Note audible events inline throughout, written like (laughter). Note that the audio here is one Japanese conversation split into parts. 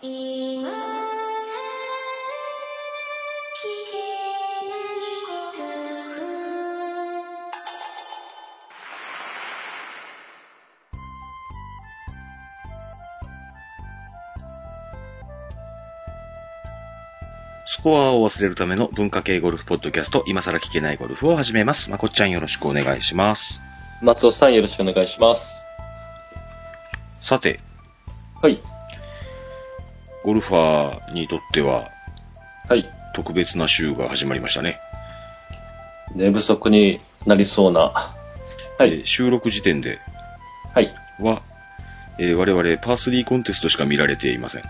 スコアを忘れるための文化系ゴルフポッドキャスト、今更聞けないゴルフを始めます。まこっちゃんよろしくお願いします。松尾さんよろしくお願いします。さて、はい。ゴルファーにとってははい。特別な週が始まりましたね。寝不足になりそうな。はえーい。収録時点ではい。は、えー我々パー3コンテストしか見られていません。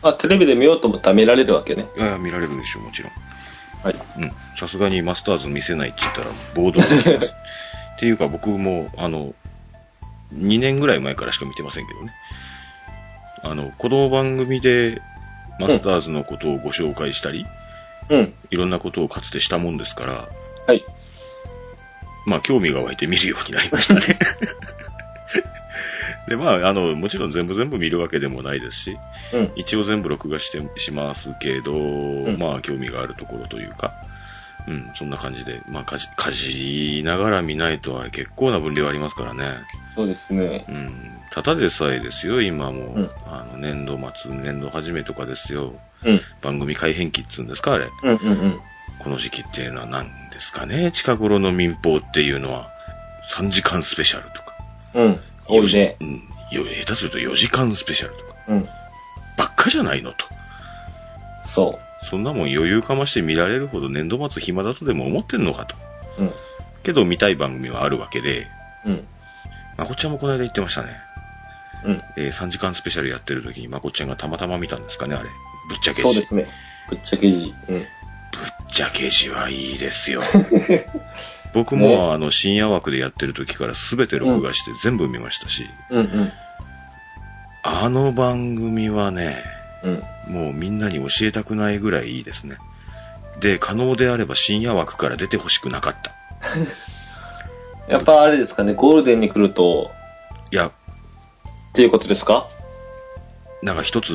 あ、テレビで見ようと思ったら見られるわけね。いや見られるでしょう、もちろん。はい。うん。さすがにマスターズ見せないって言ったら暴動が起きます。(laughs) っていうか僕も、あの、2年ぐらい前からしか見てませんけどね。あの、この番組でマスターズのことをご紹介したり、うん。いろんなことをかつてしたもんですから、はい。まあ興味が湧いて見るようになりましたね。(laughs) で、まあ、あの、もちろん全部全部見るわけでもないですし、うん。一応全部録画してしますけど、んまあ興味があるところというか、うん、そんな感じで、まあかじ、かじながら見ないとあれ結構な分量ありますからね。そうですね。うん、ただでさえですよ、今も、うんあの、年度末、年度始めとかですよ。うん。番組改編期っつうんですか、あれ。うんうんうん。この時期っていうのは何ですかね、近頃の民放っていうのは、3時間スペシャルとか。うん。多いね。うん。よ下手すると4時間スペシャルとか。うん。ばっかじゃないのと。そそんなもん余裕かまして見られるほど年度末暇だとでも思ってんのかと。う。うん。けど見たい番組はあるわけで、うん。まこっちゃんもこの間言ってましたね。うん。えー3時間スペシャルやってる時にまこっちゃんがたまたま見たんですかね、あれ。ぶっちゃけ字。そうですね。ぶっちゃけ字。うん。ぶっちゃけ字はいいですよ。(laughs) 僕も、ねあの深夜枠でやってる時から全て録画して全部見ましたし、うんうん。あの番組はね、うん。もうみんなに教えたくないぐらいいいですね。で、可能であれば深夜枠から出てほしくなかった。(laughs) やっぱあれですかね、ゴールデンに来ると、いや、っていうことですか？なんか一つ、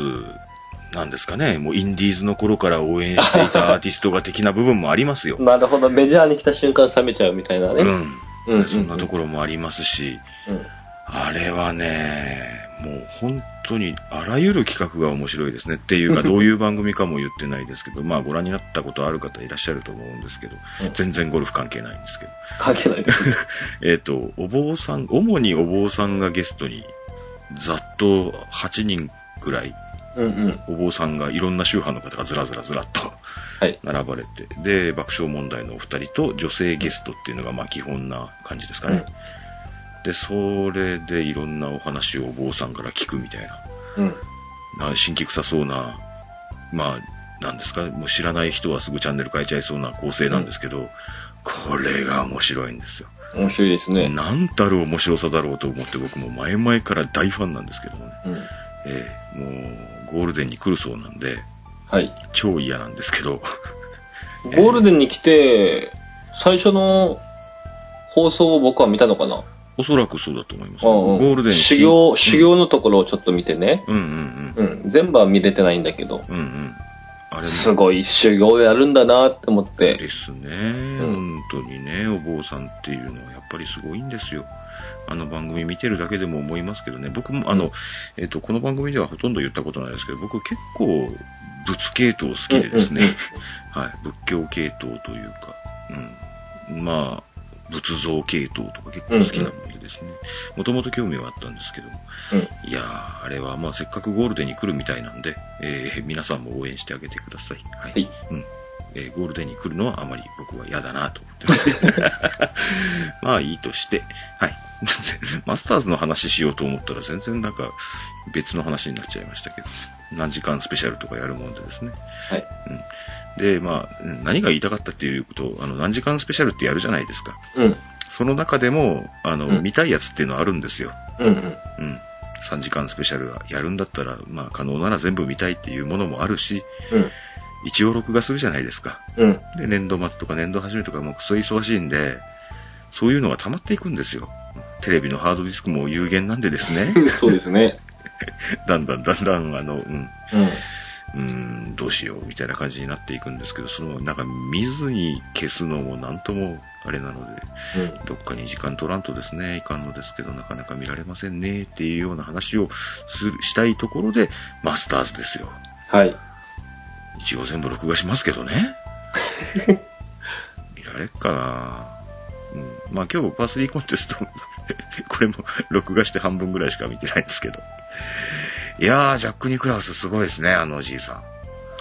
なんですかね、もうインディーズの頃から応援していた (laughs) アーティストが的な部分もありますよ。なるほど、メジャーに来た瞬間冷めちゃうみたいなね。うん。うんうんそんなところもありますし、うん。あれはね、もう本当にあらゆる企画が面白いですねっていうか、(laughs) どういう番組かも言ってないですけど、まあご覧になったことある方いらっしゃると思うんですけどうん、全然ゴルフ関係ないんですけど。関係ないですね。(laughs) えっと、お坊さん、主にお坊さんがゲストに、ざっと8人くらい、うんうん。お坊さんがいろんな宗派の方がずらずらずらっとはい。並ばれて、で、爆笑問題のお二人と女性ゲストっていうのがまあ基本な感じですかね。で、それでいろんなお話をお坊さんから聞くみたいな、うん。な新規臭そうな、まあ、なんですか、もう知らない人はすぐチャンネル変えちゃいそうな構成なんですけど、これが面白いんですよ。面白いですね。なんたる面白さだろうと思って僕も前々から大ファンなんですけどもね。うん。ええもう、ゴールデンに来るそうなんで、はい。超嫌なんですけど、ゴールデンに来て、最初の放送を僕は見たのかな？おそらくそうだと思います。うんうんゴールデン修行、うん修行のところをちょっと見てね。うんうんうん。うん。全部は見れてないんだけど、うんうん。あれすごい修行やるんだなって思って。ですね、ん本当にね、お坊さんっていうのはやっぱりすごいんですよ。あの番組見てるだけでも思いますけどね、僕もあの、えっ、と、この番組ではほとんど言ったことないですけど、僕結構仏系統好きでですね、はい、仏教系統というか、うん、まあ、仏像系統とか結構好きなものでですね、もともと興味はあったんですけど、うん。いやー、あれはまあせっかくゴールデンに来るみたいなんで、えー皆さんも応援してあげてください。はい。はいうん。えーゴールデンに来るのはあまり僕は嫌だなと思ってます。(laughs) まあいいとして、はい。(laughs) マスターズの話しようと思ったら全然なんか別の話になっちゃいましたけど、何時間スペシャルとかやるもんでですね。はい。うん。で、まあ、うん何が言いたかったっていうこと、あの、何時間スペシャルってやるじゃないですか。うん。その中でも、あの、うん見たいやつっていうのはあるんですよ。うんうん。うん。3時間スペシャルやるんだったら、まあ可能なら全部見たいっていうものもあるし、うん。一応録画するじゃないですか。うん。で、年度末とか年度始めとかもクソ忙しいんで、そういうのが溜まっていくんですよ。テレビのハードディスクも有限なんでですね。(laughs) そうですね。(laughs) だんだんだんだん、あの、うん、うん。ん、どうしようみたいな感じになっていくんですけど、その、なんか見ずに消すのもなんともあれなので、うん。どっかに時間取らんとですね、いかんのですけど、なかなか見られませんね、っていうような話をするしたいところで、マスターズですよ。はい。一応全部録画しますけどね。(laughs) 見られっかなうん。まあ今日パースリーコンテスト、(laughs) これも録画して半分ぐらいしか見てないんですけど。いやー、ジャック・ニクラウスすごいですね、あのおじいさん。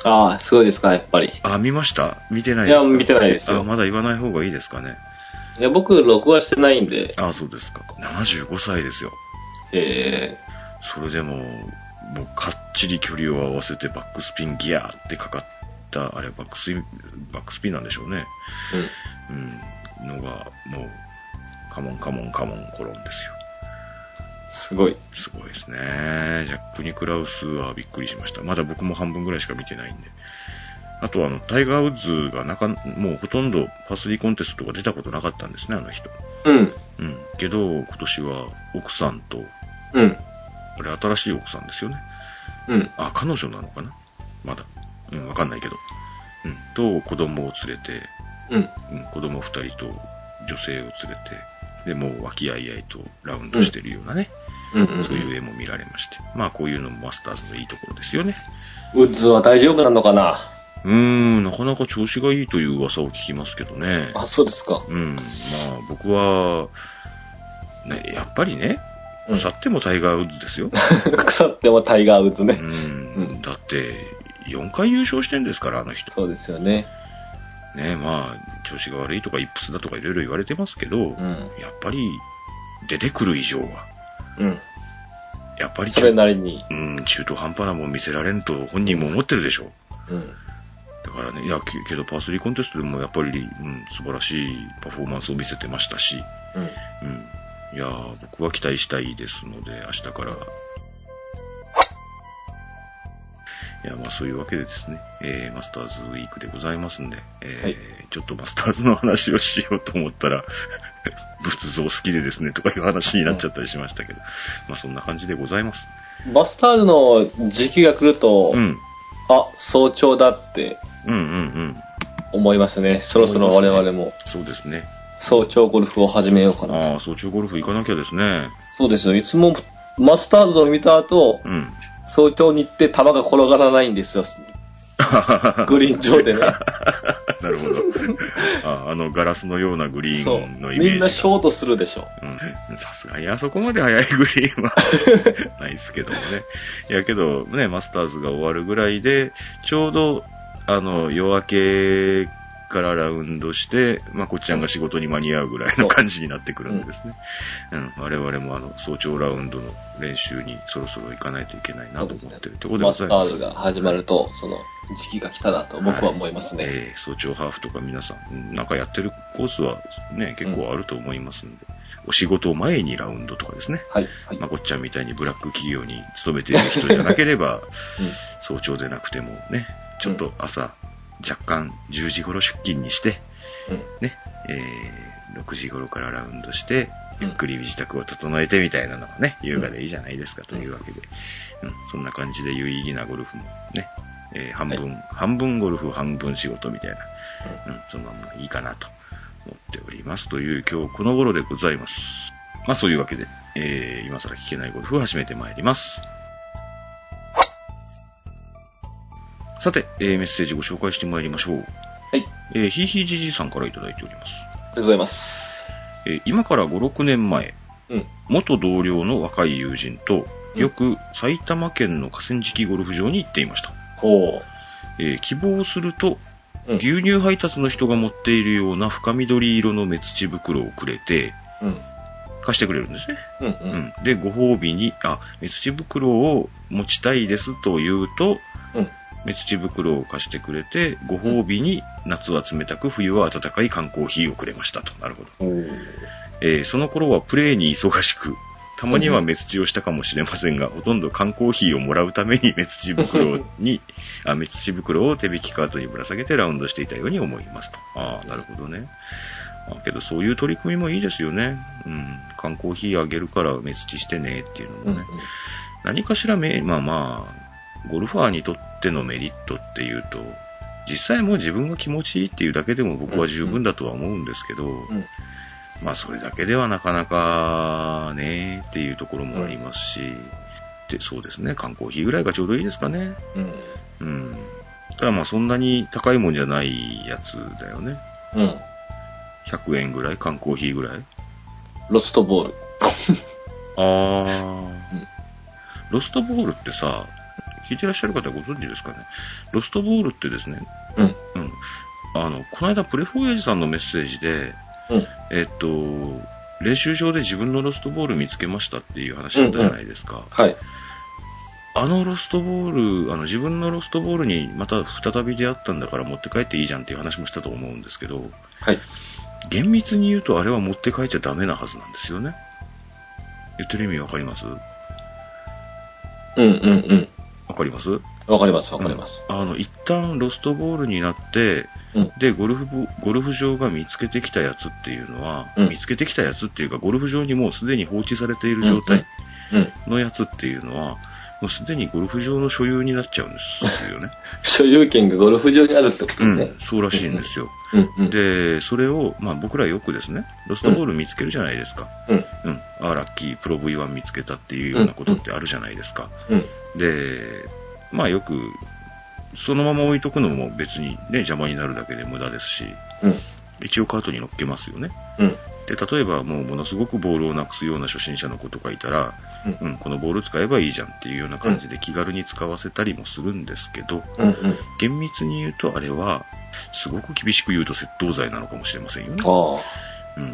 ああ、すごいですか、やっぱり。あ、見ました？見てないですか？いや見てないですよあ、まだ言わない方がいいですかね。いや、僕、録画してないんで、あ、そうですか。75歳ですよ。えそれでも、もうかっちり距離を合わせてバックスピンギアーってかかった、あれバックスピン、バックスピンなんでしょうね。ー、うん。うん、のが、もう、カモンカモンカモンコロンですよ。すごい。すごいですね。ジャック・ニクラウスはびっくりしました。まだ僕も半分ぐらいしか見てないんで。あとあの、タイガー・ウッズがなか、もうほとんどパスリーコンテストとか出たことなかったんですね、あの人。うん。うん。けど、今年は奥さんと、うん。あれ新しい奥さんですよね。うん。あ、彼女なのかな？まだ。うん、わかんないけど。うん。と、子供を連れて、うん。うん、子供二人と女性を連れて、で、もう和気あいあいとラウンドしてるようなね、うん。うん。そういう絵も見られまして。まあ、こういうのもマスターズのいいところですよね。ウッズは大丈夫なのかな？うーん、なかなか調子がいいという噂を聞きますけどね。あ、そうですか。うん、まあ、僕は、ね、やっぱりね、うん腐ってもタイガー・ウッズですよ。腐ってもタイガーウッズう (laughs) ね。ん、だって、4回優勝してんですから、あの人。そうですよね。ね、まあ、調子が悪いとか、イップスだとかいろいろ言われてますけど、うん。やっぱり、出てくる以上は、うん。やっぱりそれなりに。うん、中途半端なもん見せられんと本人も思ってるでしょう。うん。だからね、いや、けけどパースリーコンテストでもやっぱり、うん、素晴らしいパフォーマンスを見せてましたし、うん。うん。いやー僕は期待したいですので、明日から。いや、まあそういうわけでですね、えー、マスターズウィークでございますんで、えーはいちょっとマスターズの話をしようと思ったら、(laughs) 仏像好きでですね、とかいう話になっちゃったりしましたけど、まあそんな感じでございます。バスターズの時期が来ると、うん。あ、早朝だってうんうんうん。思いますね。そろそろ我々もそうですね。早朝ゴルフを始めようかな。ああ、早朝ゴルフ行かなきゃですね。そうですよ。いつもマスターズを見た後、うん。早朝に行って球が転がらないんですよ。(laughs) グリーン上でね。(laughs) なるほど。ああの、ガラスのようなグリーンの。イメージ。みんなショートするでしょ。うん。さすがにあそこまで速いグリーンは (laughs) ないですけどもね。いやけど、ね、マスターズが終わるぐらいで、ちょうど、あの、夜明けからラウンドして、まあ、こっちゃんが仕事に間に合うぐらいの感じになってくるんでですね。うん。我々もあの、早朝ラウンドの練習にそろそろ行かないといけないなと思ってるところでごマスターざいます。ズが始まると、その時期が来たなと僕は思いますね。えー早朝ハーフとか皆さん、うんなんかやってるコースはね、結構あると思いますんで、お仕事前にラウンドとかですね。はい。はい。まあ、こっちゃんみたいにブラック企業に勤めている人じゃなければ、(laughs) うん早朝でなくてもね、ちょっと朝、若干10時頃出勤にして、うん。ね、えー6時頃からラウンドして、ゆっくり身支度を整えてみたいなのがね、優雅でいいじゃないですかというわけで、うん、そんな感じで有意義なゴルフもね、えー半分、半分ゴルフ、半分仕事みたいな、うん、そんなものがいいかなと思っております。という今日この頃でございます。まあそういうわけで、えー今更聞けないゴルフを始めてまいります。さて、えーメッセージご紹介してまいりましょう。はい。えーひいひいじじいさんからいただいております。ありがとうございます。えー今から5、6年前、うん。元同僚の若い友人と、よく埼玉県の河川敷ゴルフ場に行っていました。ほえー希望すると、う。うん。牛乳配達の人が持っているような深緑色の目土袋をくれて、うん。貸してくれるんですね。うん。う。うんん。で、ご褒美に、あ、目土袋を持ちたいですと言うと、うん。目土袋を貸してくれて、ご褒美に夏は冷たく冬は暖かい缶コーヒーをくれましたと。なるほど。えーその頃はプレーに忙しく、たまには目土をしたかもしれませんが、ほとんど缶コーヒーをもらうために (laughs) 目土袋に、あ、目土袋を手引きカートにぶら下げてラウンドしていたように思いますと。ああ、なるほどね。あけどそういう取り組みもいいですよね。うん。缶コーヒーあげるから目土してねっていうのもうん。ね。何かしらめ、まあまあ、ゴルファーにとってのメリットっていうと、実際もう自分が気持ちいいっていうだけでも僕は十分だとは思うんですけど、うん。まあそれだけではなかなかねっていうところもありますし、でそうですね、缶コーヒーぐらいがちょうどいいですかね。うん。うん。ただまあそんなに高いもんじゃないやつだよね。うん。100円ぐらい缶コーヒーぐらいロストボール。あー、ロストボールってさ、聞いてらっしゃる方ご存知ですかね？ロストボールってですね、うん。うん。あの、この間プレフォーエイジさんのメッセージで、うん。えっと、練習場で自分のロストボール見つけましたっていう話だったじゃないですか。はい。あのロストボール、あの自分のロストボールにまた再び出会ったんだから持って帰っていいじゃんっていう話もしたと思うんですけど、はい。厳密に言うとあれは持って帰っちゃダメなはずなんですよね？言ってる意味わかります？うんうんわかります？うん。わかりますわかります。うんあの、一旦ロストボールになって、うん。で、ゴルフボ、ゴルフ場が見つけてきたやつっていうのは、うん見つけてきたやつっていうか、ゴルフ場にもうすでに放置されている状態うん。のやつっていうのは、もうすでにゴルフ場の所有になっちゃうんですよね。(laughs) 所有権がゴルフ場にあるってことうんね。、そうらしいんですよ。うんうん。で、それを、まあ僕らよくですね、ロストボール見つけるじゃないですか。うん。うん。あーラッキー、プロ V1 見つけたっていうようなことってあるじゃないですか。うん。で、まあよく、そのまま置いとくのも別にね、邪魔になるだけで無駄ですし、うん。一応カートに乗っけますよね。うん。で、例えばもうものすごくボールをなくすような初心者の子とかいたら、うんうん、このボール使えばいいじゃんっていうような感じで気軽に使わせたりもするんですけど、うんうん。厳密に言うとあれは、すごく厳しく言うと窃盗罪なのかもしれませんよね。うん。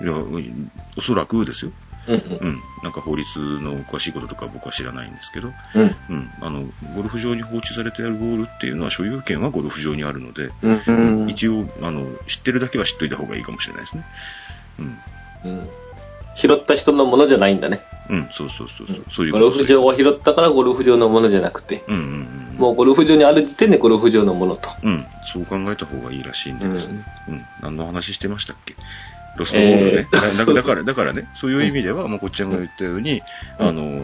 いや、うんおそらくですよ。うんうん。なんか法律の詳しいこととか僕は知らないんですけど、うん。うん。うん。あの、ゴルフ場に放置されてあるボールっていうのは所有権はゴルフ場にあるので、うんうん。一応、あの、知ってるだけは知っといた方がいいかもしれないですね。うん。うん。拾った人のものじゃないんだね。うん、そうそうそうそう。そういうゴルフ場を拾ったからゴルフ場のものじゃなくて、うんうんうん。もうゴルフ場にある時点でゴルフ場のものと。うん、そう考えた方がいいらしいんでですね。うん。何の話してましたっけ？ロストボールね。えー。だだだから、だからね、そういう意味では、まあ、こっちゃんが言ったように、うん。あの、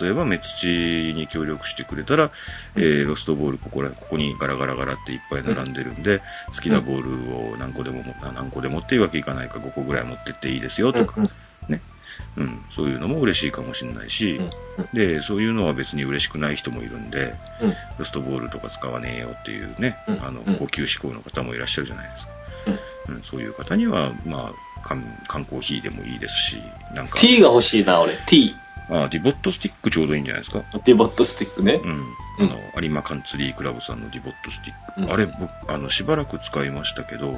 例えば、メツチに協力してくれたら、えー、ロストボールここら、ここにガラガラガラっていっぱい並んでるんで、好きなボールを何個でも何個でもっていうわけいかないか、5個ぐらい持ってっていいですよとか、うんね。うん、そういうのも嬉しいかもしれないし、うん。で、そういうのは別に嬉しくない人もいるんで、うん。ロストボールとか使わねえよっていうね、うん。あのうん、高級志向の方もいらっしゃるじゃないですか。うん。うん、そういう方には、まあ、缶缶コーヒーでもいいですし、なんか、T が欲しいな、俺。T。あディボットスティックちょうどいいんじゃないですか。ディボットスティックねう。ん。あの、有馬カンツリークラブさんのディボットスティック。うんあれ、僕、あの、しばらく使いましたけど、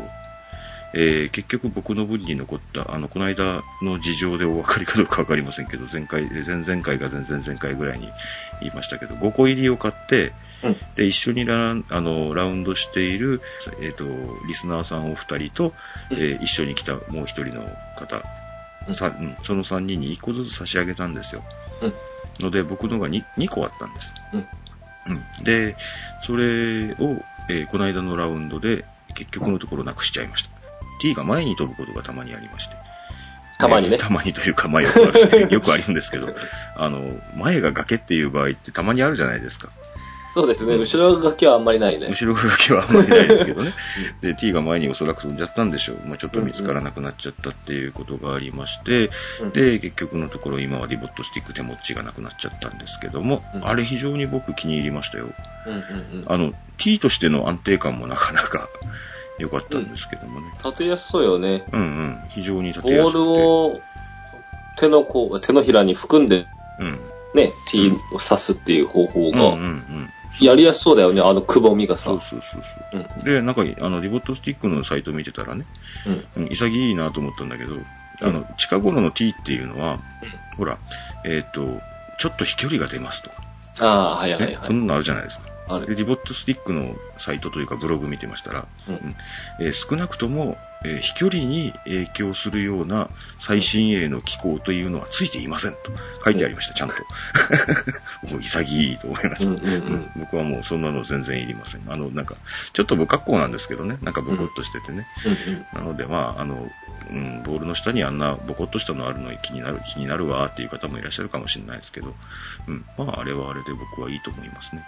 えー結局僕の分に残った、あの、この間の事情でお分かりかどうかわかりませんけど、前回、え前々回か前々々回ぐらいに言いましたけど、5個入りを買って、うん。で、一緒にランあのラウンドしている、えっ、と、リスナーさんお二人と、うんえー一緒に来たもう一人の方、うんさうん、その3人に1個ずつ差し上げたんですよ。うん。ので、僕のが 2, 2個あったんです。うん。うん。で、それを、えーこの間のラウンドで、結局のところなくしちゃいました。T が前に飛ぶことがたまにありまして。たまにねえーたまにというか、まあよくある、よくあるんですけど、あの、前が崖っていう場合ってたまにあるじゃないですか。そうですね。後ろ崖はあんまりないね。後ろ崖はあんまりないですけどね。で、T が前におそらく飛んじゃったんでしょう。まあちょっと見つからなくなっちゃったっていうことがありまして、うんで、結局のところ今はディボットスティック手持ちがなくなっちゃったんですけども、うんあれ非常に僕気に入りましたよ。うんうんうん。あの、T としての安定感もなかなか良かったんですけどもね。立てやすそうよね。うんうん。非常に立てやすくて。ルを手のこう、手のひらに含んで、うん。ね、T を刺すっていう方法うんうんうが、ん。やりやすそうだよね、あのくぼみがさ。そうそうそううんそう。で、なんか、あの、ディボットスティックのサイト見てたらね、うん。うん潔いなと思ったんだけど、あの、近頃の T っていうのは、ほら、えっ、と、ちょっと飛距離が出ますとか、ああ、はいはいね、はい。そんなのあるじゃないですか。で、ある。ディボットスティックのサイトというかブログ見てましたら、うんうんえー少なくとも、えー飛距離に影響するような最新鋭の機構というのはついていませんと書いてありました、ちゃんと。(laughs) もう潔いと思いました、うんうんうん僕はもうそんなの全然いりません。あの、なんか、ちょっと不格好なんですけどね、なんかブクッとしててね。うんうん。なので、まあ、あの、うん、ボールの下にあんなボコッとしたのあるの気になる、気になるわっていう方もいらっしゃるかもしれないですけど、うん、まああれはあれで僕はいいと思いますね。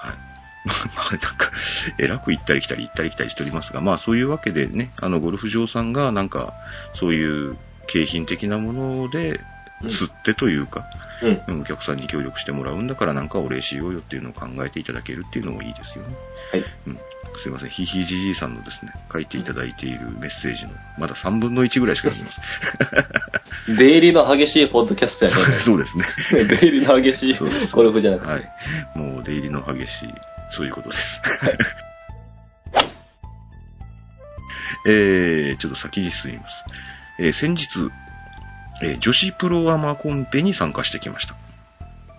はい。(laughs) まあ、なんか、えらく行ったり来たり行ったり来たりしておりますが、まあそういうわけでね、あの、ゴルフ場さんがなんか、そういう景品的なもので、釣ってというか、うん。うんお客さんに協力してもらうんだからなんかお礼しようよっていうのを考えていただけるっていうのもいいですよね。はい。うん。すいません。ひひじじいさんのですね、書いていただいているメッセージの、まだ3分の1ぐらいしか読んでま (laughs) 出入りの激しいポッドキャストやね。す。(laughs) そうですね。(laughs) 出入りの激しいゴルフじゃなくて。はい。もう出入りの激しい、そういうことです。えー、ちょっと先に進みます。えー先日、えー女子プロアマコンペに参加してきました。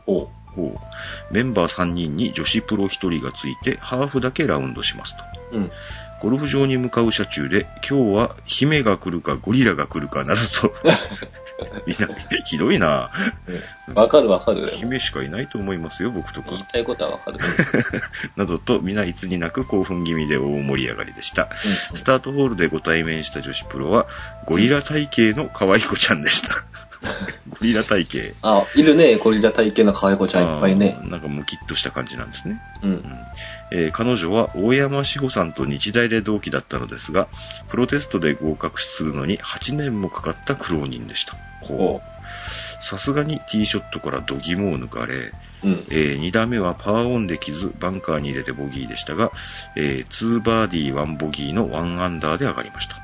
おう。ほうメンバー3人に女子プロ1人がついて、ハーフだけラウンドしますと。うん。ゴルフ場に向かう車中で、今日は姫が来るかゴリラが来るかなどと、(laughs) みんな、ひどいなわかるわかる。姫しかいないと思いますよ、僕とか言い。たいことはわかる。(laughs) などと、皆いつになく興奮気味で大盛り上がりでした。うんスタートホールでご対面した女子プロは、ゴリラ体型の可愛い子ちゃんでした。ゴリラ体型。あ、いるね、ゴリラ体型の可愛い子ちゃんいっぱいねなんかムキッとした感じなんですね。う。うんんえー彼女は大山志保さんと日大で同期だったのですが、プロテストで合格するのに8年もかかった苦労人でした。おほうさすがにティーショットから度肝を抜かれ、うん。え2打目はパワーオンできず、バンカーに入れてボギーでしたが、え2バーディー1ボギーの1アンダーで上がりました。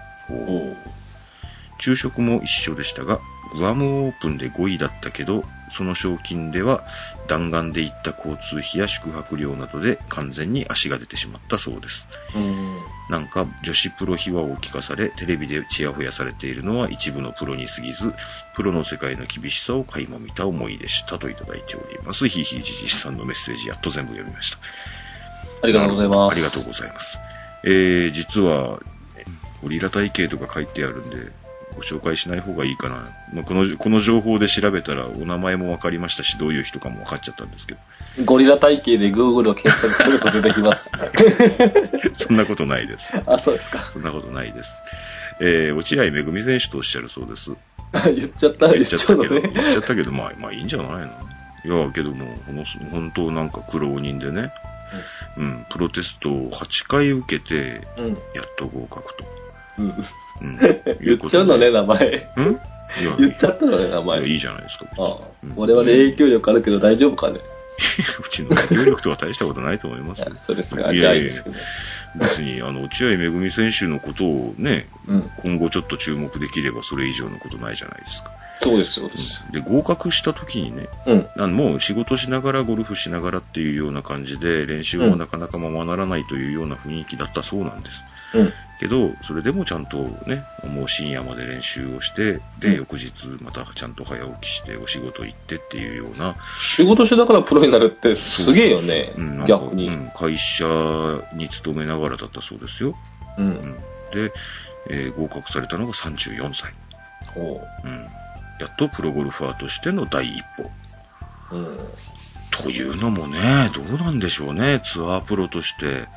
昼食も一緒でしたが、グアムオープンで5位だったけど、その賞金では弾丸で行った交通費や宿泊料などで完全に足が出てしまったそうです。うん。なんか女子プロ秘話を聞かされ、テレビでチヤホヤされているのは一部のプロに過ぎず、プロの世界の厳しさを垣間見た思いでしたといただいております。ひいひいじじさんのメッセージやっと全部読みました。ありがとうございます。ありがとうございます。えー、実は、ゴリラ体型とか書いてあるんで、ご紹介しない方がいいかな。まあ、この、この情報で調べたらお名前も分かりましたし、どういう人かも分かっちゃったんですけど。ゴリラ体型で Google を検索すると出てきます。(laughs) そんなことないです。あ、そうですか。そんなことないです。えー、落合めぐみ選手とおっしゃるそうです。あ言っちゃった、言っちゃったけど、ね。言っちゃったけど、まあ、まあいいんじゃないの？いや、けども、この、本当なんか苦労人でね、うん、プロテストを8回受けて、うん。やっと合格と。うん。うん、言っちゃうのね、名前。うん？言っちゃったのね、名前。いいじゃないですか。ああうん我々影響力あるけど大丈夫かね？うちの影響力とは大したことないと思いますよ。そうですか。いやいやですけど。別に、あの、落合めぐみ選手のことをね、うん。今後ちょっと注目できればそれ以上のことないじゃないですか。そうです、そうです。で、合格した時にね、うん。もう仕事しながらゴルフしながらっていうような感じで練習もなかなかままならないというような雰囲気だったそうなんです。うん。けど、それでもちゃんとね、もう深夜まで練習をして、うで、ん翌日またちゃんと早起きしてお仕事行ってっていうような、仕事しながらプロになるってすげえよねうん、逆に。うん会社に勤めながらだったそうですよ。う。うんん、で、えー合格されたのが34歳。おううん。やっとプロゴルファーとしての第一歩。うん。というのもね、どうなんでしょうね、ツアープロとして。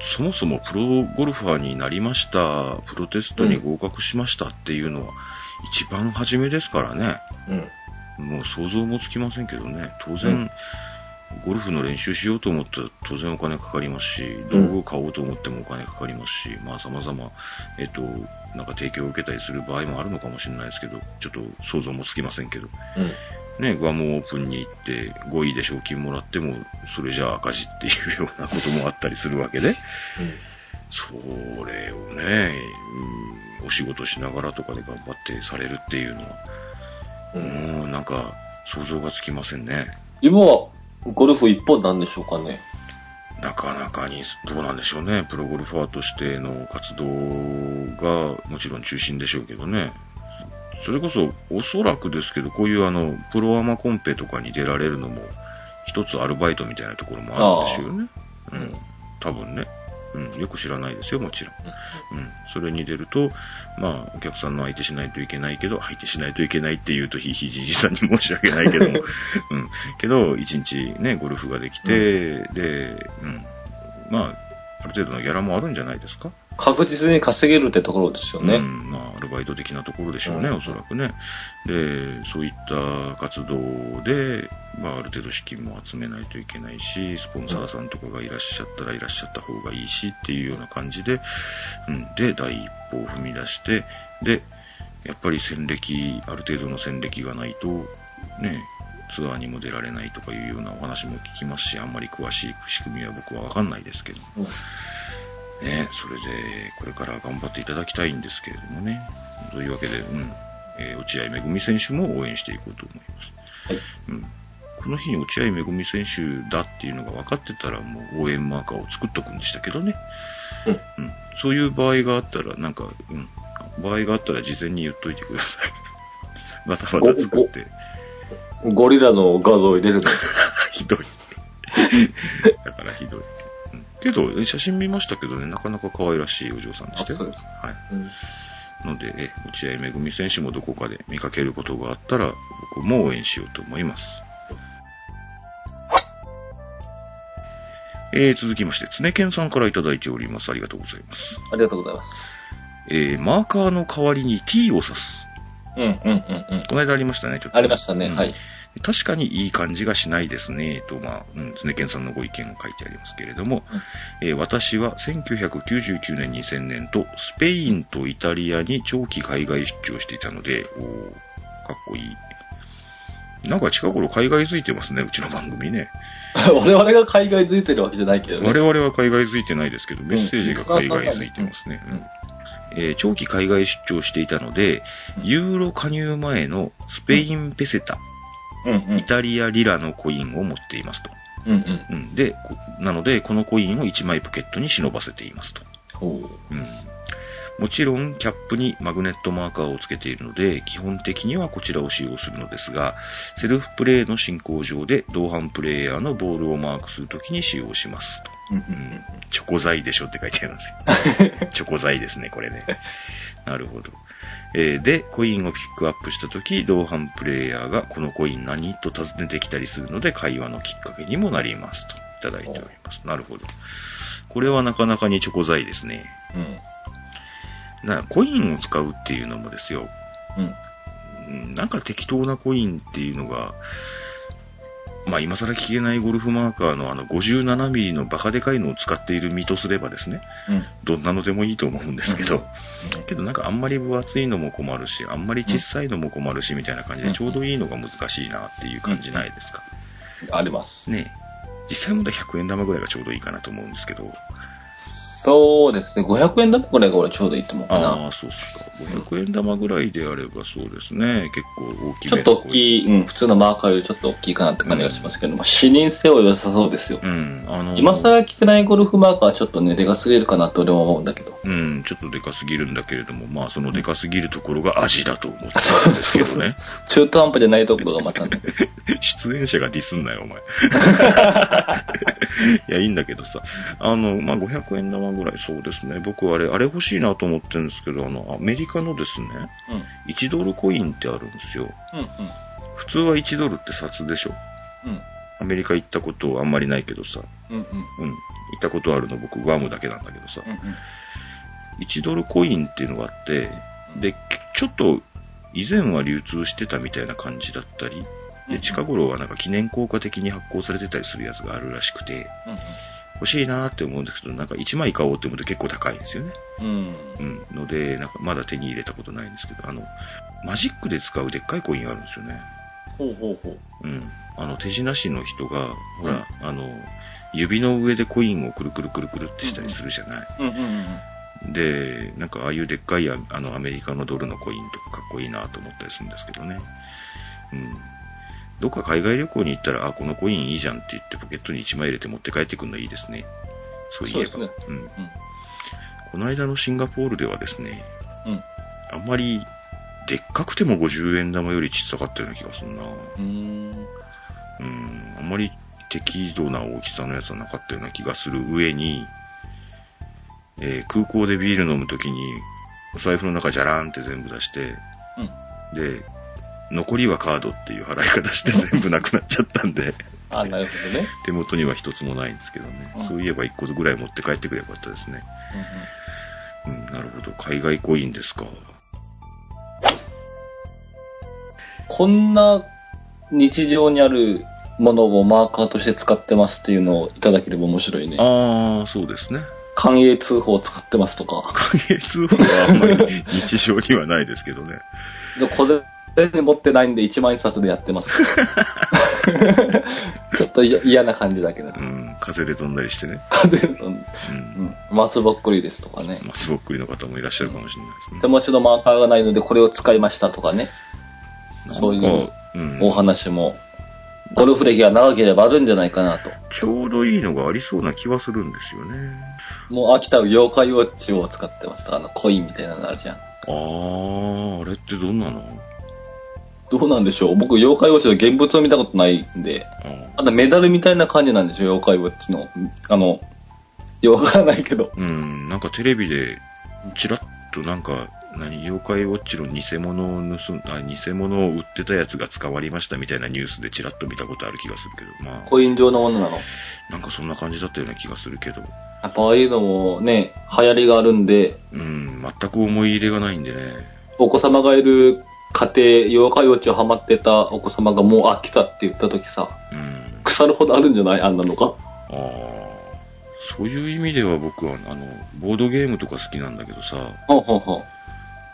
そそもそもプロゴルファーになりました、プロテストに合格しましたっていうのは、一番初めですからね。うん。もう想像もつきませんけどね。当然、うんゴルフの練習しようと思ったら当然お金かかりますし、うん道具を買おうと思ってもお金かかりますし、まあ様々、えっと、なんか提供を受けたりする場合もあるのかもしれないですけど、ちょっと想像もつきませんけど。うん。ね、グアムオープンに行って5位で賞金もらっても、それじゃあ赤字っていうようなこともあったりするわけで、それをね、うんお仕事しながらとかで頑張ってされるっていうのは、う。うんん、なんか想像がつきませんね。今はゴルフ一本なんでしょうかね。なかなかに、どうなんでしょうね。プロゴルファーとしての活動がもちろん中心でしょうけどね。それこそ、おそらくですけど、こういうあの、プロアマコンペとかに出られるのも、一つアルバイトみたいなところもあるんですよね。うん。多分ね。うん。よく知らないですよ、もちろん。うん。それに出ると、まあ、お客さんの相手しないといけないけど、相手しないといけないって言うと、ひいひいじじさんに申し訳ないけども、(laughs) うん。けど、一日ね、ゴルフができて、で、うん。まあ、ある程度のギャラもあるんじゃないですか？確実に稼げるってところですよね。うん、まあ、アルバイト的なところでしょうね、うんおそらくね。で、そういった活動で、まあ、ある程度資金も集めないといけないし、スポンサーさんとかがいらっしゃったらいらっしゃった方がいいしっていうような感じで、うん、で、第一歩を踏み出して、で、やっぱり戦歴、ある程度の戦歴がないと、ね、ツアーにも出られないとかいうようなお話も聞きますし、あんまり詳しい仕組みは僕はわかんないですけど。うんね、それで、これから頑張っていただきたいんですけれどもね。というわけで、うん、えー落合めぐみ選手も応援していこうと思います。はい。うん。この日に落合めぐみ選手だっていうのが分かってたら、もう応援マーカーを作っとくんでしたけどね。うん。うん。そういう場合があったら、なんか、うん。場合があったら事前に言っといてください。(laughs) またまた作って。ゴリラの画像を入れるの？(laughs) ひどい。だからひどい。うんけど、写真見ましたけどね、なかなか可愛らしいお嬢さんでしたよ。あそうですはい。うんので、え、落合めぐみ選手もどこかで見かけることがあったら、僕も応援しようと思います。えー、続きまして、つねけんさんからいただいております。ありがとうございます。ありがとうございます。えー、マーカーの代わりに T を刺す。うん、うん、うん、うん。この間ありましたね、ちょっと。ありましたね、うんはい。確かにいい感じがしないですね、と、まあ、うん、つねけんさんのご意見を書いてありますけれども、えー私は1999年2000年とスペインとイタリアに長期海外出張していたので、おーかっこいい。なんか近頃海外づいてますね、うちの番組ね。(laughs) 我々が海外づいてるわけじゃないけどね。我々は海外づいてないですけど、メッセージが海外づいてますね。うんえー長期海外出張していたので、うんユーロ加入前のスペインペセタ、うん、うんイ。タリアリラのコインを持っていますと。うん、うん。うん、で、こなので、このコインを1枚ポケットに忍ばせていますと。うんもちろん、キャップにマグネットマーカーをつけているので、基本的にはこちらを使用するのですが、セルフプレイの進行上で、同伴プレイヤーのボールをマークするときに使用しますチョコ材でしょって書いてありますよ。(laughs) チョコ材ですね、これね。なるほど。えーで、コインをピックアップしたとき、同伴プレイヤーがこのコイン何と尋ねてきたりするので、会話のきっかけにもなりますと。いただいております。なるほど。これはなかなかにチョコ材ですね。うん。なコインを使うっていうのもですよ、うん。うんなんか適当なコインっていうのが、まあ今更聞けないゴルフマーカーのあの57ミリのバカでかいのを使っている身とすればですね、うん。どんなのでもいいと思うんですけど、うんけどなんかあんまり分厚いのも困るし、あんまり小さいのも困るしみたいな感じでうんちょうどいいのが難しいなっていう感じないですか？あります。ね実際問題100円玉ぐらいがちょうどいいかなと思うんですけど、そうですね。500円玉くらいが俺ちょうどいいと思うかあな。あ、そうっすか。500円玉ぐらいであればそうですね。結構大きめちょっと大きい、うん、普通のマーカーよりちょっと大きいかなって感じがしますけど、まあ、視認性は良さそうですよ。うん、あの、今更着てないゴルフマーカーはちょっとね、でかすぎるかなと俺も思うんだけど。うん、ちょっとでかすぎるんだけれども、まあそのでかすぎるところが味だと思ってたんですけどね。中途半端じゃないところがまたね。(laughs) 出演者がディスんなよ、お前。(laughs) いや、いいんだけどさ。あの、まあ、500円玉ぐらい、そうですね。僕あれ、あれ欲しいなと思ってるんですけど、あの、アメリカのですね、うん。1ドルコインってあるんですよ。うん、普通は1ドルって札でしょ。うん。アメリカ行ったことあんまりないけどさ。うん、うん。うん。行ったことあるの僕、グアムだけなんだけどさ。うん、1ドルコインっていうのがあって、で、ちょっと、以前は流通してたみたいな感じだったり、で、近頃はなんか記念硬貨的に発行されてたりするやつがあるらしくて、うん。欲しいなーって思うんですけど、なんか1枚買おうって思うと結構高いんですよね。うん。うん。ので、なんかまだ手に入れたことないんですけど、あの、マジックで使うでっかいコインがあるんですよね。ほうほうほう。うん。あの、手品師の人が、ほら、あの、指の上でコインをくるくるくるくるってしたりするじゃない。うん、うん、うん。で、なんかああいうでっかいああのアメリカのドルのコインとかかっこいいなと思ったりするんですけどね。うん。どっか海外旅行に行ったら、あ、このコインいいじゃんって言ってポケットに1枚入れて持って帰ってくるのいいですね。そういえば。うん。この間のシンガポールではですね、うん。あんまりでっかくても50円玉より小さかったような気がするな。うん。うん。あんまり適度な大きさのやつはなかったような気がする上に、えー空港でビール飲むときに、お財布の中じゃらーんって全部出して、うん。で、残りはカードっていう払い方して全部なくなっちゃったんで、あ、なるほどね。手元には一つもないんですけどね。うんそういえば一個ぐらい持って帰ってくればよかったですね。うん、なるほど。海外コインですか。こんな日常にあるものをマーカーとして使ってますっていうのをいただければ面白いね。ああ、そうですね。寛永通報を使ってますとか。(laughs) 関係通報はあんまり日常にはないですけどね。で小銭持ってないんで1万円札でやってます。(laughs) ちょっと嫌嫌な感じだけどう。ん、風で飛んだりしてね。風のうん。うん、松ぼっくりですとかね。松ぼっくりの方もいらっしゃるかもしれないですね。手持ちのマーカーがないのでこれを使いましたとかね。そういうお話も、ゴルフ歴が長ければあるんじゃないかなと。ちょうどいいのがありそうな気はするんですよね。もう飽きた妖怪ウォッチを使ってました。あのコインみたいなのあるじゃん。ああ、あれってどんなの？どうなんでしょう僕、妖怪ウォッチの現物を見たことないんで、ああとメダルみたいな感じなんでしょ妖怪ウォッチの。あの、よくわからないけど。うん、なんかテレビで、ちらっとなんか、何、妖怪ウォッチの偽物を盗ん、あ、偽物を売ってたやつが捕まりましたみたいなニュースでちらっと見たことある気がするけど、まあ、コイン状のものなの？なんかそんな感じだったような気がするけど、やっぱああいうのもね、流行りがあるんで、うん、全く思い入れがないんでね。お子様がいる家庭、妖怪ウォッチをハマってたお子様がもう飽きたって言った時さ、うん。腐るほどあるんじゃない？あんなのが？ああ、そういう意味では僕は、あの、ボードゲームとか好きなんだけどさ、ほうほうほ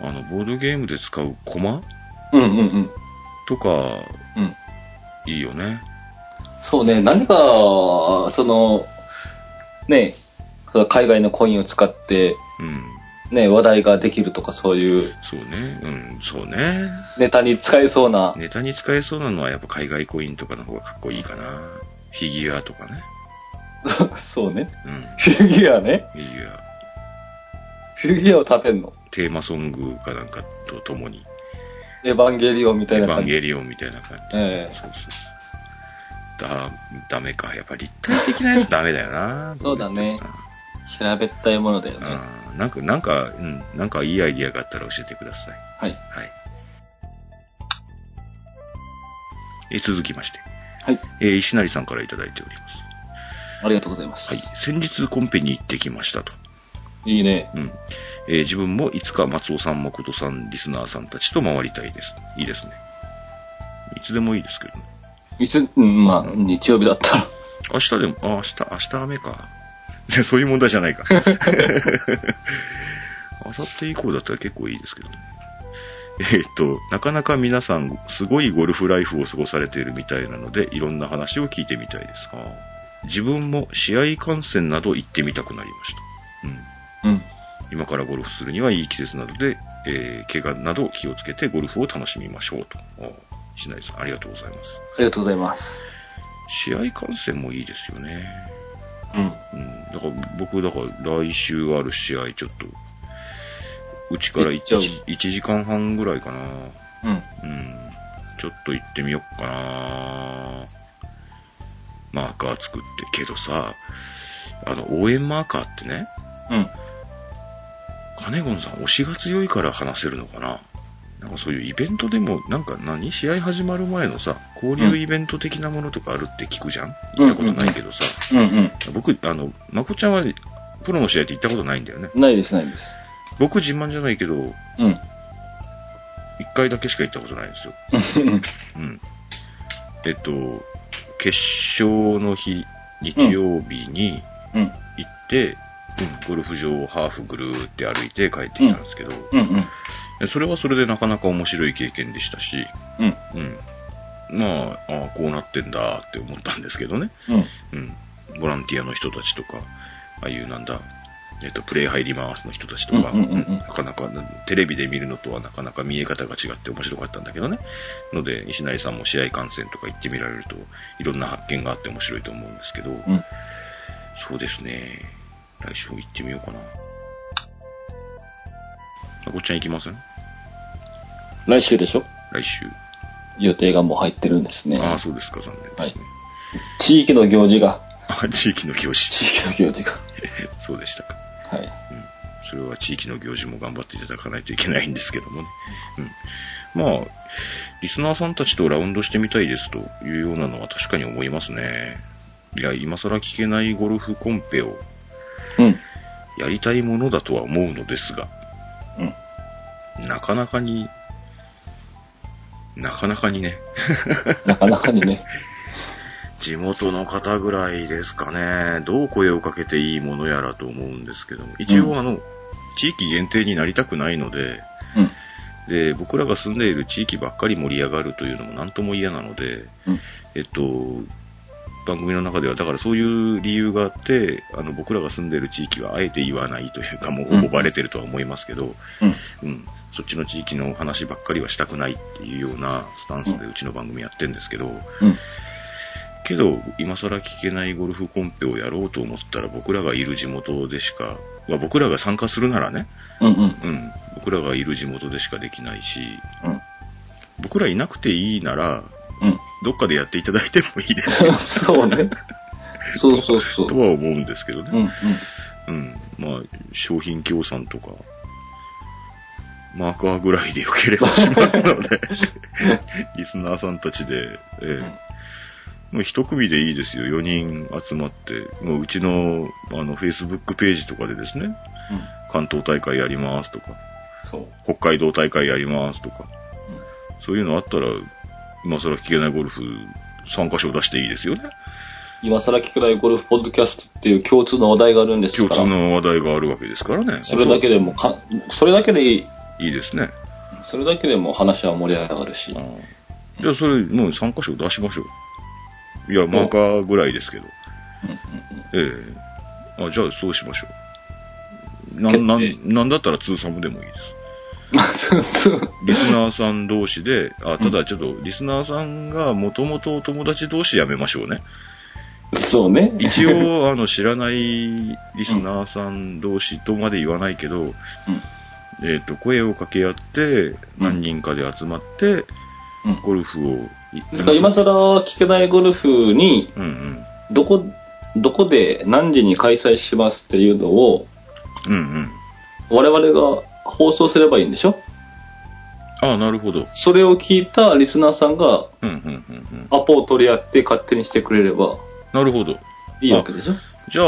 あの、ボードゲームで使うコマう。うんうんうん。とか、うん。いいよね。そうね、何か、その、ね、海外のコインを使って、うん。ね、話題ができるとかそういうそうね。うん、そうね。ネタに使えそうな、ネタに使えそうなのはやっぱ海外コインとかの方がかっこいいかな。フィギュアとかね。(laughs) そうね。うん。フィギュアね。フィギュア。フィギュアを立てんの？テーマソングかなんかとともに、エヴァンゲリオンみたエヴいな感じ。ァンゲリオンみたいな感じ。ええそうそうそう。だ、ダメか。やっぱ立体的なやつダメだよな。(laughs) そうだね平べったいものだよね。うん。なんか、なんか、うん、なんかいいアイディアがあったら教えてください。はい。はい。え続きまして、はい。えー石成さんからいただいております。ありがとうございます。はい。先日コンペに行ってきましたと。いいね。うん。えー自分もいつか松尾さん、誠さん、リスナーさんたちと回りたいです。いいですね。いつでもいいですけどね。いつ、うん、まあ、日曜日だったら。明日でも、あ、明日、明日雨か。(laughs) そういう問題じゃないか。明後日以降だったら結構いいですけどね。えーっと、なかなか皆さん、すごいゴルフライフを過ごされているみたいなので、いろんな話を聞いてみたいです。自分も試合観戦など行ってみたくなりました。うん。うん。今からゴルフするにはいい季節なので、えー、怪我など気をつけてゴルフを楽しみましょうと。あー石内さん、ありがとうございます。ありがとうございます。試合観戦もいいですよね。うん。うん。だから僕、だから来週ある試合ちょっと、うちから行っちゃう 1, 1時間半ぐらいかな。うん。うん。ちょっと行ってみよっかな。マーカー作って。けどさ、あの、応援マーカーってね、うん。カネゴンさん推しが強いから話せるのかななんかそういうイベントでも、なんか何試合始まる前のさ、交流イベント的なものとかあるって聞くじゃん？行ったことないけどさ。うんうん。僕、あの、まこちゃんはプロの試合って行ったことないんだよね。ないです、ないです。僕自慢じゃないけど、うん。一回だけしか行ったことないんですよ。(laughs) うん。えっと、決勝の日、日曜日にうん。行って、うん、ゴルフ場をハーフぐるーって歩いて帰ってきたんですけど、うんうん。それはそれでなかなか面白い経験でしたし、うん。うん。まあ、ああこうなってんだって思ったんですけどね。ボランティアの人たちとか、ああいうなんだ、えっと、プレイ入りますの人たちとか、なかなか、テレビで見るのとはなかなか見え方が違って面白かったんだけどね。ので、石成さんも試合観戦とか行ってみられると、いろんな発見があって面白いと思うんですけど、うん。そうですね。来週行ってみようかな。あこっちゃん行きません来週でしょ？来週。予定がもう入ってるんですね。ああ、そうですか、残念ですね。はい地域の行事が、あ、(laughs) 地域の行事。地域の行事が。(laughs) そうでしたか。はい。うん。それは地域の行事も頑張っていただかないといけないんですけどもね。うん。まあ、リスナーさんたちとラウンドしてみたいですというようなのは確かに思いますね。いや、今更聞けないゴルフコンペをうん。やりたいものだとは思うのですが、うん。なかなかに、なかなかにね、(laughs) なかなかにね。(laughs) 地元の方ぐらいですかね、どう声をかけていいものやらと思うんですけども、一うん応あの、地域限定になりたくないので、うん。で、僕らが住んでいる地域ばっかり盛り上がるというのも何とも嫌なので、うん。えっと、番組の中では、だからそういう理由があって、あの、僕らが住んでいる地域はあえて言わないというか、もうほぼバレてるとは思いますけど、うん。うん、そっちの地域の話ばっかりはしたくないっていうようなスタンスでうちの番組やってるんですけど、うん。けど、今更聞けないゴルフコンペをやろうと思ったら、僕らがいる地元でしか、まあ僕らが参加するならね、うん。うん。うん、僕らがいる地元でしかできないし、うん。僕らいなくていいなら、うん。どっかでやっていただいてもいいですよ。(laughs) そうね。そうそうそう。とは思うんですけどね。うん。うん。うん。まあ、商品協賛とか、マーカーぐらいでよければしますので、リスナーさんたちで、ええもう一組でいいですよ。4人集まって、もううちの、あの、Facebook ページとかでですね、うん。関東大会やりますとか、そう。北海道大会やりますとか、そういうのあったら、今更聞けないゴルフ3箇所出していいですよね。今更聞けないゴルフポッドキャストっていう共通の話題があるんですから。共通の話題があるわけですからね。それだけでもか、それだけでいい。いいですね。それだけでも話は盛り上がるし。じゃあそれ、もう3箇所出しましょう。いや、マーカーぐらいですけど。うんうんうんええあ、じゃあそうしましょう。なん、ななんだったらツーサムでもいいです。(laughs) リスナーさん同士で、あ、ただちょっと、リスナーさんがもともとお友達同士やめましょうね。そうね。一応、あの、知らないリスナーさん同士とまで言わないけど、うん。えっ、と、声を掛け合って、何人かで集まって、うん。ゴルフを、いですから今更聞けないゴルフに、うんうん。どこ、どこで何時に開催しますっていうのを、うんうん。我々が放送すればいいんでしょ？ああ、なるほど。それを聞いたリスナーさんがうんうんうんうん。アポを取り合って勝手にしてくれればなるほど。いいわけでしょ？じゃあ、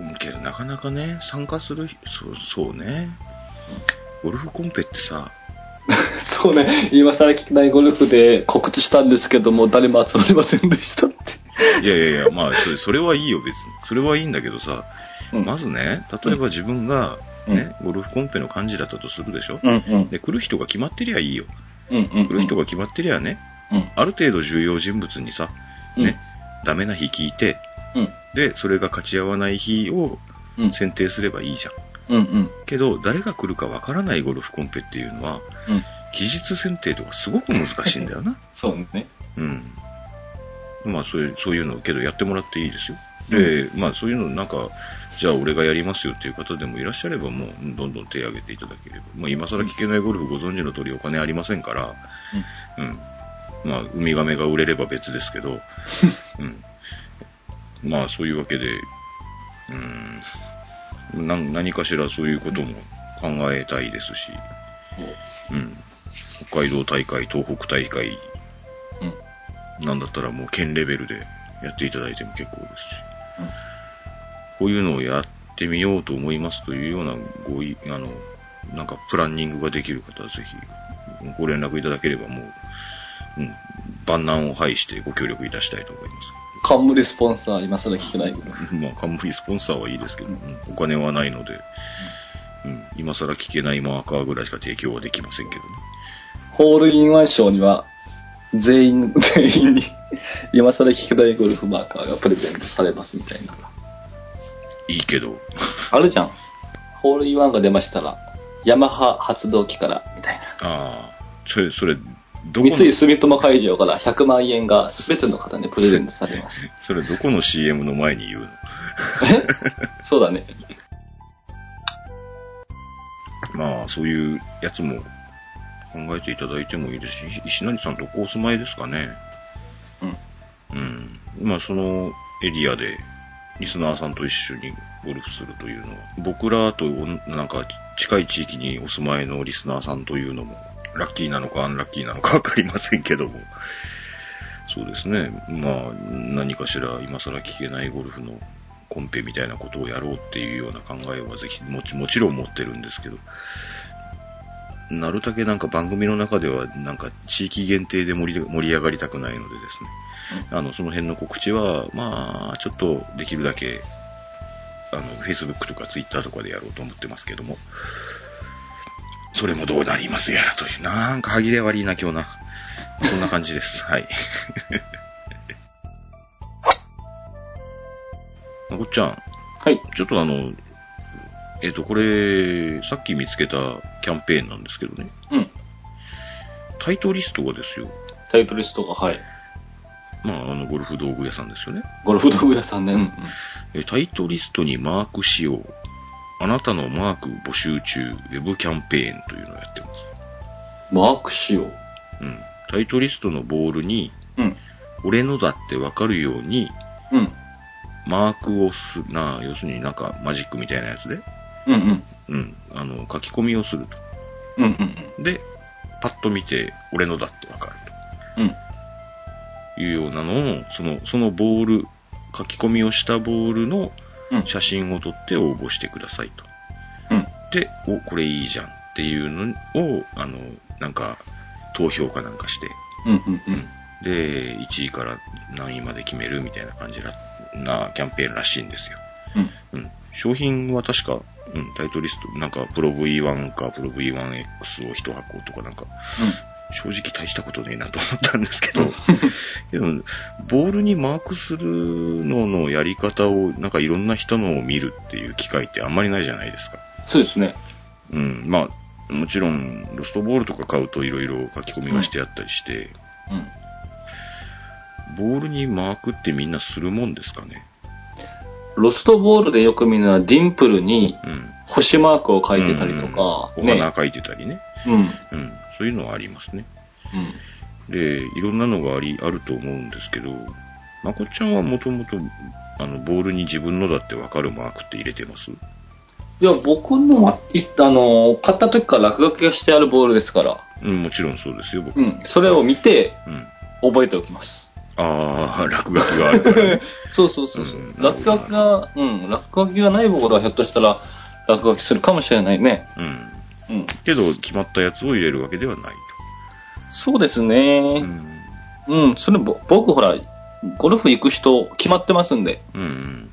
うんけどなかなかね、参加する人、そう、そうね。ゴルフコンペってさ、(laughs) そうね、今更聞けないゴルフで告知したんですけども、誰も集まりませんでしたって。いやいやいや、まあ、それそれはいいよ、別に。それはいいんだけどさ、うんまずね、例えば自分が、ね、ゴルフコンペの幹事だったとするでしょ、うんうん。で、来る人が決まってりゃいいよ。うんうん。来る人が決まってりゃね、うん。ある程度重要人物にさ、うんね、ダメな日聞いて、うん。で、それが勝ち合わない日をうん。選定すればいいじゃん。うんうん。けど、誰が来るかわからないゴルフコンペっていうのは、うん。期日選定とかすごく難しいんだよな。(laughs) そうね。うん。まあ、そういう、そういうのけどやってもらっていいですよ。で、まあ、そういうのなんか、じゃあ俺がやりますよっていう方でもいらっしゃればもう、どんどん手を挙げていただければ。まあ、今更聞けないゴルフご存知の通りお金ありませんから、うん。まあ、ウミガメが売れれば別ですけど、(laughs) うん。まあ、そういうわけで、うん、な何かしらそういうことも考えたいですし、うん。北海道大会、東北大会、うん。なんだったらもう県レベルでやっていただいても結構ですし、うんこういうのをやってみようと思いますというようなごい、あの、なんかプランニングができる方はぜひご連絡いただければもう、うん、万難を排してご協力いたしたいと思いま冠スポンサー、今更聞けないゴルフ。す。(laughs) まあ、冠スポンサーはいいですけど、うんお金はないので、うん、今更聞けないマーカーぐらいしか提供はできませんけどね。ホールインワン賞には、全員、全員に、今更聞けないゴルフマーカーがプレゼントされますみたいな。いいけど、あるじゃん。ホールインワンが出ましたら、ヤマハ発動機から、みたいな。ああ、それ、それ、どこの三井住友海上から100万円が全ての方にプレゼントされます。(laughs) それどこの CM の前に言うの？え？そうだね。(laughs) まあ、そういうやつも考えていただいてもいいですし、石成さんとこお住まいですかね。うん。うん。まあ、そのエリアで、リスナーさんと一緒にゴルフするというのは、僕らとなんか近い地域にお住まいのリスナーさんというのも、ラッキーなのかアンラッキーなのかわかりませんけども、そうですね。まあ、何かしら今更聞けないゴルフのコンペみたいなことをやろうっていうような考えはぜひもちもちろん持ってるんですけど、なるだけなんか番組の中ではなんか地域限定で盛り盛り上がりたくないのでですね、あの、その辺の告知は、まあ、ちょっとできるだけ、あの、Facebook とか Twitter とかでやろうと思ってますけども、それもどうなりますやらという、なんか歯切れ悪いな、今日な。そんな感じです。(laughs) はい。(laughs) まこっちゃん、はい。ちょっとあの、えっ、と、これ、さっき見つけたキャンペーンなんですけどね、うん。タイトリストがですよ、タイトリストが、はい。まあ、あの、ゴルフ道具屋さんですよね。ゴルフ道具屋さんね。うんうん。えタイトリストにマークしよう。あなたのマーク募集中、ウェブキャンペーンというのをやってます。マークしよう。うん。タイトリストのボールに、うん。俺のだってわかるように、うん。マークをす、な、要するになんかマジックみたいなやつで、うんうん。うん。あの、書き込みをすると。うんうんで、パッと見て、俺のだってわかるうん。うん。というようなのを、その、そのボール、書き込みをしたボールのうん。写真を撮って応募してくださいと。うん。で、お、これいいじゃんっていうのを、あの、なんか、投票かなんかして、うんうんうん。で、1位から何位まで決めるみたいな感じななキャンペーンらしいんですよ。うん。うん。商品は確か、うん、タイトリスト、なんか、プロ V1 かプロ V1X を1箱とかなんか、正直大したことねえなと思ったんですけど、(laughs) けど、ボールにマークするののやり方を、なんかいろんな人のを見るっていう機会ってあんまりないじゃないですか。そうですね。うん、まあ、もちろん、ロストボールとか買うといろいろ書き込みがしてあったりして、うん。ボールにマークってみんなするもんですかね。ロストボールでよく見るのは、ディンプルにうん。星マークを書いてたりとか、うんお花ね。書いてたりね。うん。うん。そういうのはありますね。うん。で、いろんなのがあり、あると思うんですけど、まこっちゃんはもともと、あの、ボールに自分のだってわかるマークって入れてます？いや、僕のは、いあの、買った時から落書きがしてあるボールですから、うん、もちろんそうですよ、僕。うん。それを見て、うん。覚えておきます。ああ、落書きがあるからね。(laughs) そうそうそうそう、うん落書きが、うん、落書きがないボールはひょっとしたら落書きするかもしれないね。うん。うん。けど、決まったやつを入れるわけではないそうですと。ね。ん。うん、それぼ、僕ほら、ゴルフ行く人決まってますんで、うん。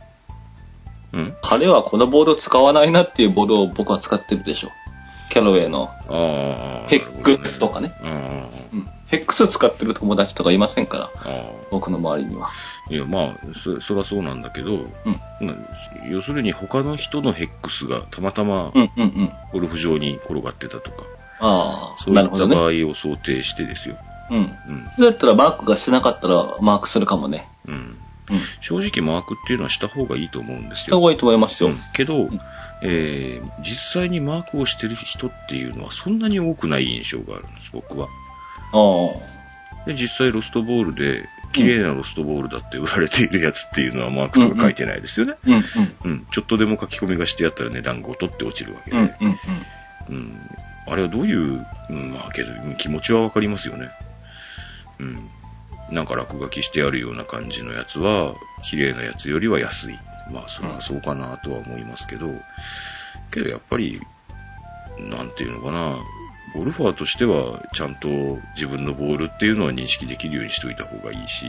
うん。彼はこのボールを使わないなっていうボールを僕は使ってるでしょ。キャロウェイの。ヘックスとかね。うん。ヘックス使ってる友達とかいませんから。僕の周りには。いや、まあ、そ、そらそうなんだけど、うん。まあ要するに他の人のヘックスがたまたま。ゴルフ場に転がってたとか、ああ、そういった場ね。合を想定してですよ。うん。うん。それだったらマークがしてなかったらマークするかもね。うん。うん。正直マークっていうのはした方がいいと思うんですよ。した方がいいと思いますよ。うんけど、えー実際にマークをしてる人っていうのはそんなに多くない印象があるんです、僕は。ああ。で、実際ロストボールで、綺麗なロストボールだって売られているやつっていうのはマークとか書いてないですよね。うんうん。うん。ちょっとでも書き込みがしてやったら値段ごとって落ちるわけで。うんうんうん。うん。あれはどういう、うん、まあけど、うん気持ちはわかりますよね。うん。なんか落書きしてあるような感じのやつは、綺麗なやつよりは安い。まあ、それはそうかなとは思いますけど、けどやっぱり、なんていうのかな、ゴルファーとしては、ちゃんと自分のボールっていうのは認識できるようにしといた方がいいし、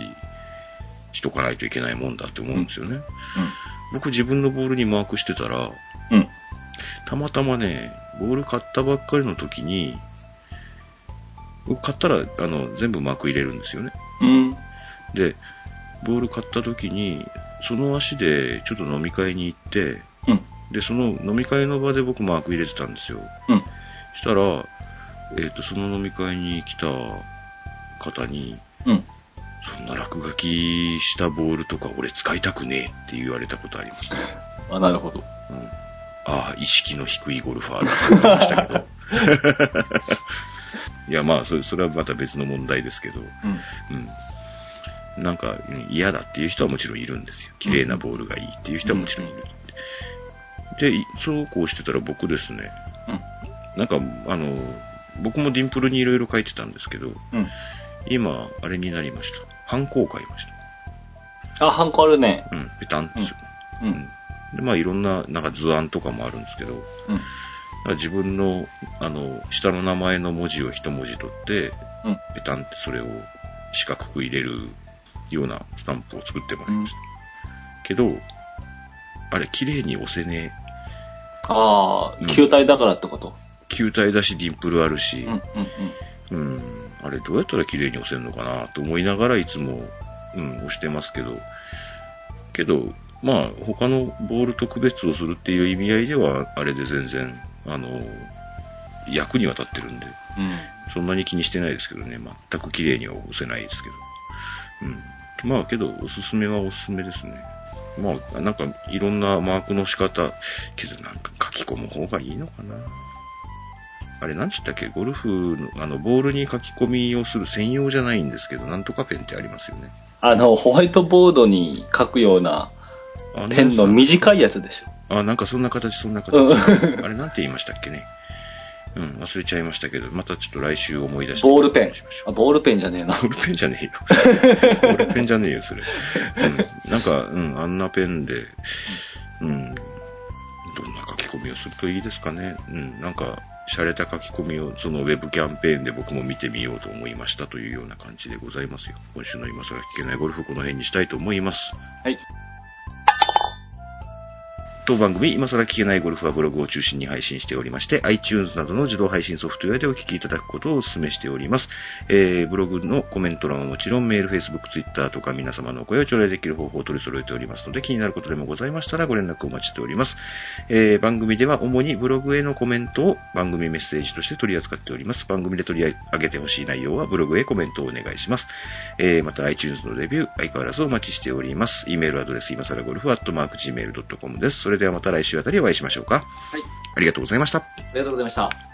しとかないといけないもんだって思うんですよね。僕自分のボールにマークしてたら、うん。うん。たまたまね、ボール買ったばっかりの時に、僕買ったら、あの、全部マーク入れるんですよね。うん。で、ボール買った時に、その足でちょっと飲み会に行って、うん。で、その飲み会の場で僕マーク入れてたんですよ。うん。したら、えっ、と、その飲み会に来た方に、うん。そんな落書きしたボールとか俺使いたくねえって言われたことありますね。(laughs) あ、なるほど。うんああ、意識の低いゴルファーだと思いましたけど。(laughs) いや、まあそ、それはまた別の問題ですけど、うん。うん。なんか、うん嫌だっていう人はもちろんいるんですよ。綺麗なボールがいいっていう人はもちろんいる。で、いそうこうしてたら僕ですね、うん。なんか、あの、僕もディンプルにいろいろ書いてたんですけど、うん。今、あれになりました。ハンコを書いましあ、ハンコあるね。た。うん、ペタンですよ。う。うんん。で、まあいろんな、なんか図案とかもあるんですけど、うん。自分の、あの、下の名前の文字を一文字取って、うん。ペタンってそれを四角く入れるようなスタンプを作ってもらいました。けど、あれ、綺麗に押せねあうんあ、球体だからってこと？え。球体だし、ディンプルあるし、うん、うん、うん、あれどうやったら綺麗に押せるのかなと思いながらいつも、うん、押してますけど、けど、まあ、他のボールと区別をするっていう意味合いでは、あれで全然、あの、役には立ってるんで、うん。うん。そんなに気にしてないですけどね、全く綺麗には押せないですけど。うん。まあ、けど、おすすめはおすすめですね。まあ、なんか、いろんなマークの仕方、けどなんか書き込む方がいいのかな。あれ、なんつったっけ？ゴルフの、あの、ボールに書き込みをする専用じゃないんですけど、なんとかペンってありますよね。あの、ホワイトボードに書くようなあペンの短いやつでしょ。あ、なんかそんな形、そんな形。うん (laughs) あれ、なんて言いましたっけね。うん、忘れちゃいましたけど、またちょっと来週思い出して。ボールペンあ、ボールペンじゃねえなボ。ールペンじゃねえよ。(laughs) ボールペンじゃねえよ、それ。うん、なんか、うん、あんなペンで、うん、どんな書き込みをするといいですかね。うん、なんか、洒落た書き込みを、そのウェブキャンペーンで僕も見てみようと思いましたというような感じでございますよ。今週の今更聞けないゴルフこの辺にしたいと思います。はい。当番組、今更聞けないゴルフはブログを中心に配信しておりまして、iTunes などの自動配信ソフトウェアでお聞きいただくことをお勧めしております。えー、ブログのコメント欄はもちろん、メール、Facebook、Twitter とか皆様のお声を頂戴できる方法を取り揃えておりますので、気になることでもございましたらご連絡お待ちしております。えー、番組では主にブログへのコメントを番組メッセージとして取り扱っております。番組で取り上げてほしい内容はブログへコメントをお願いします。えー、また iTunes のレビュー、相変わらずお待ちしております。e メールアドレス、今更ゴルフ、アットマーク Gmail.com です。それではまた来週あたりお会いしましょうか。はい。ありがとうございました。ありがとうございました。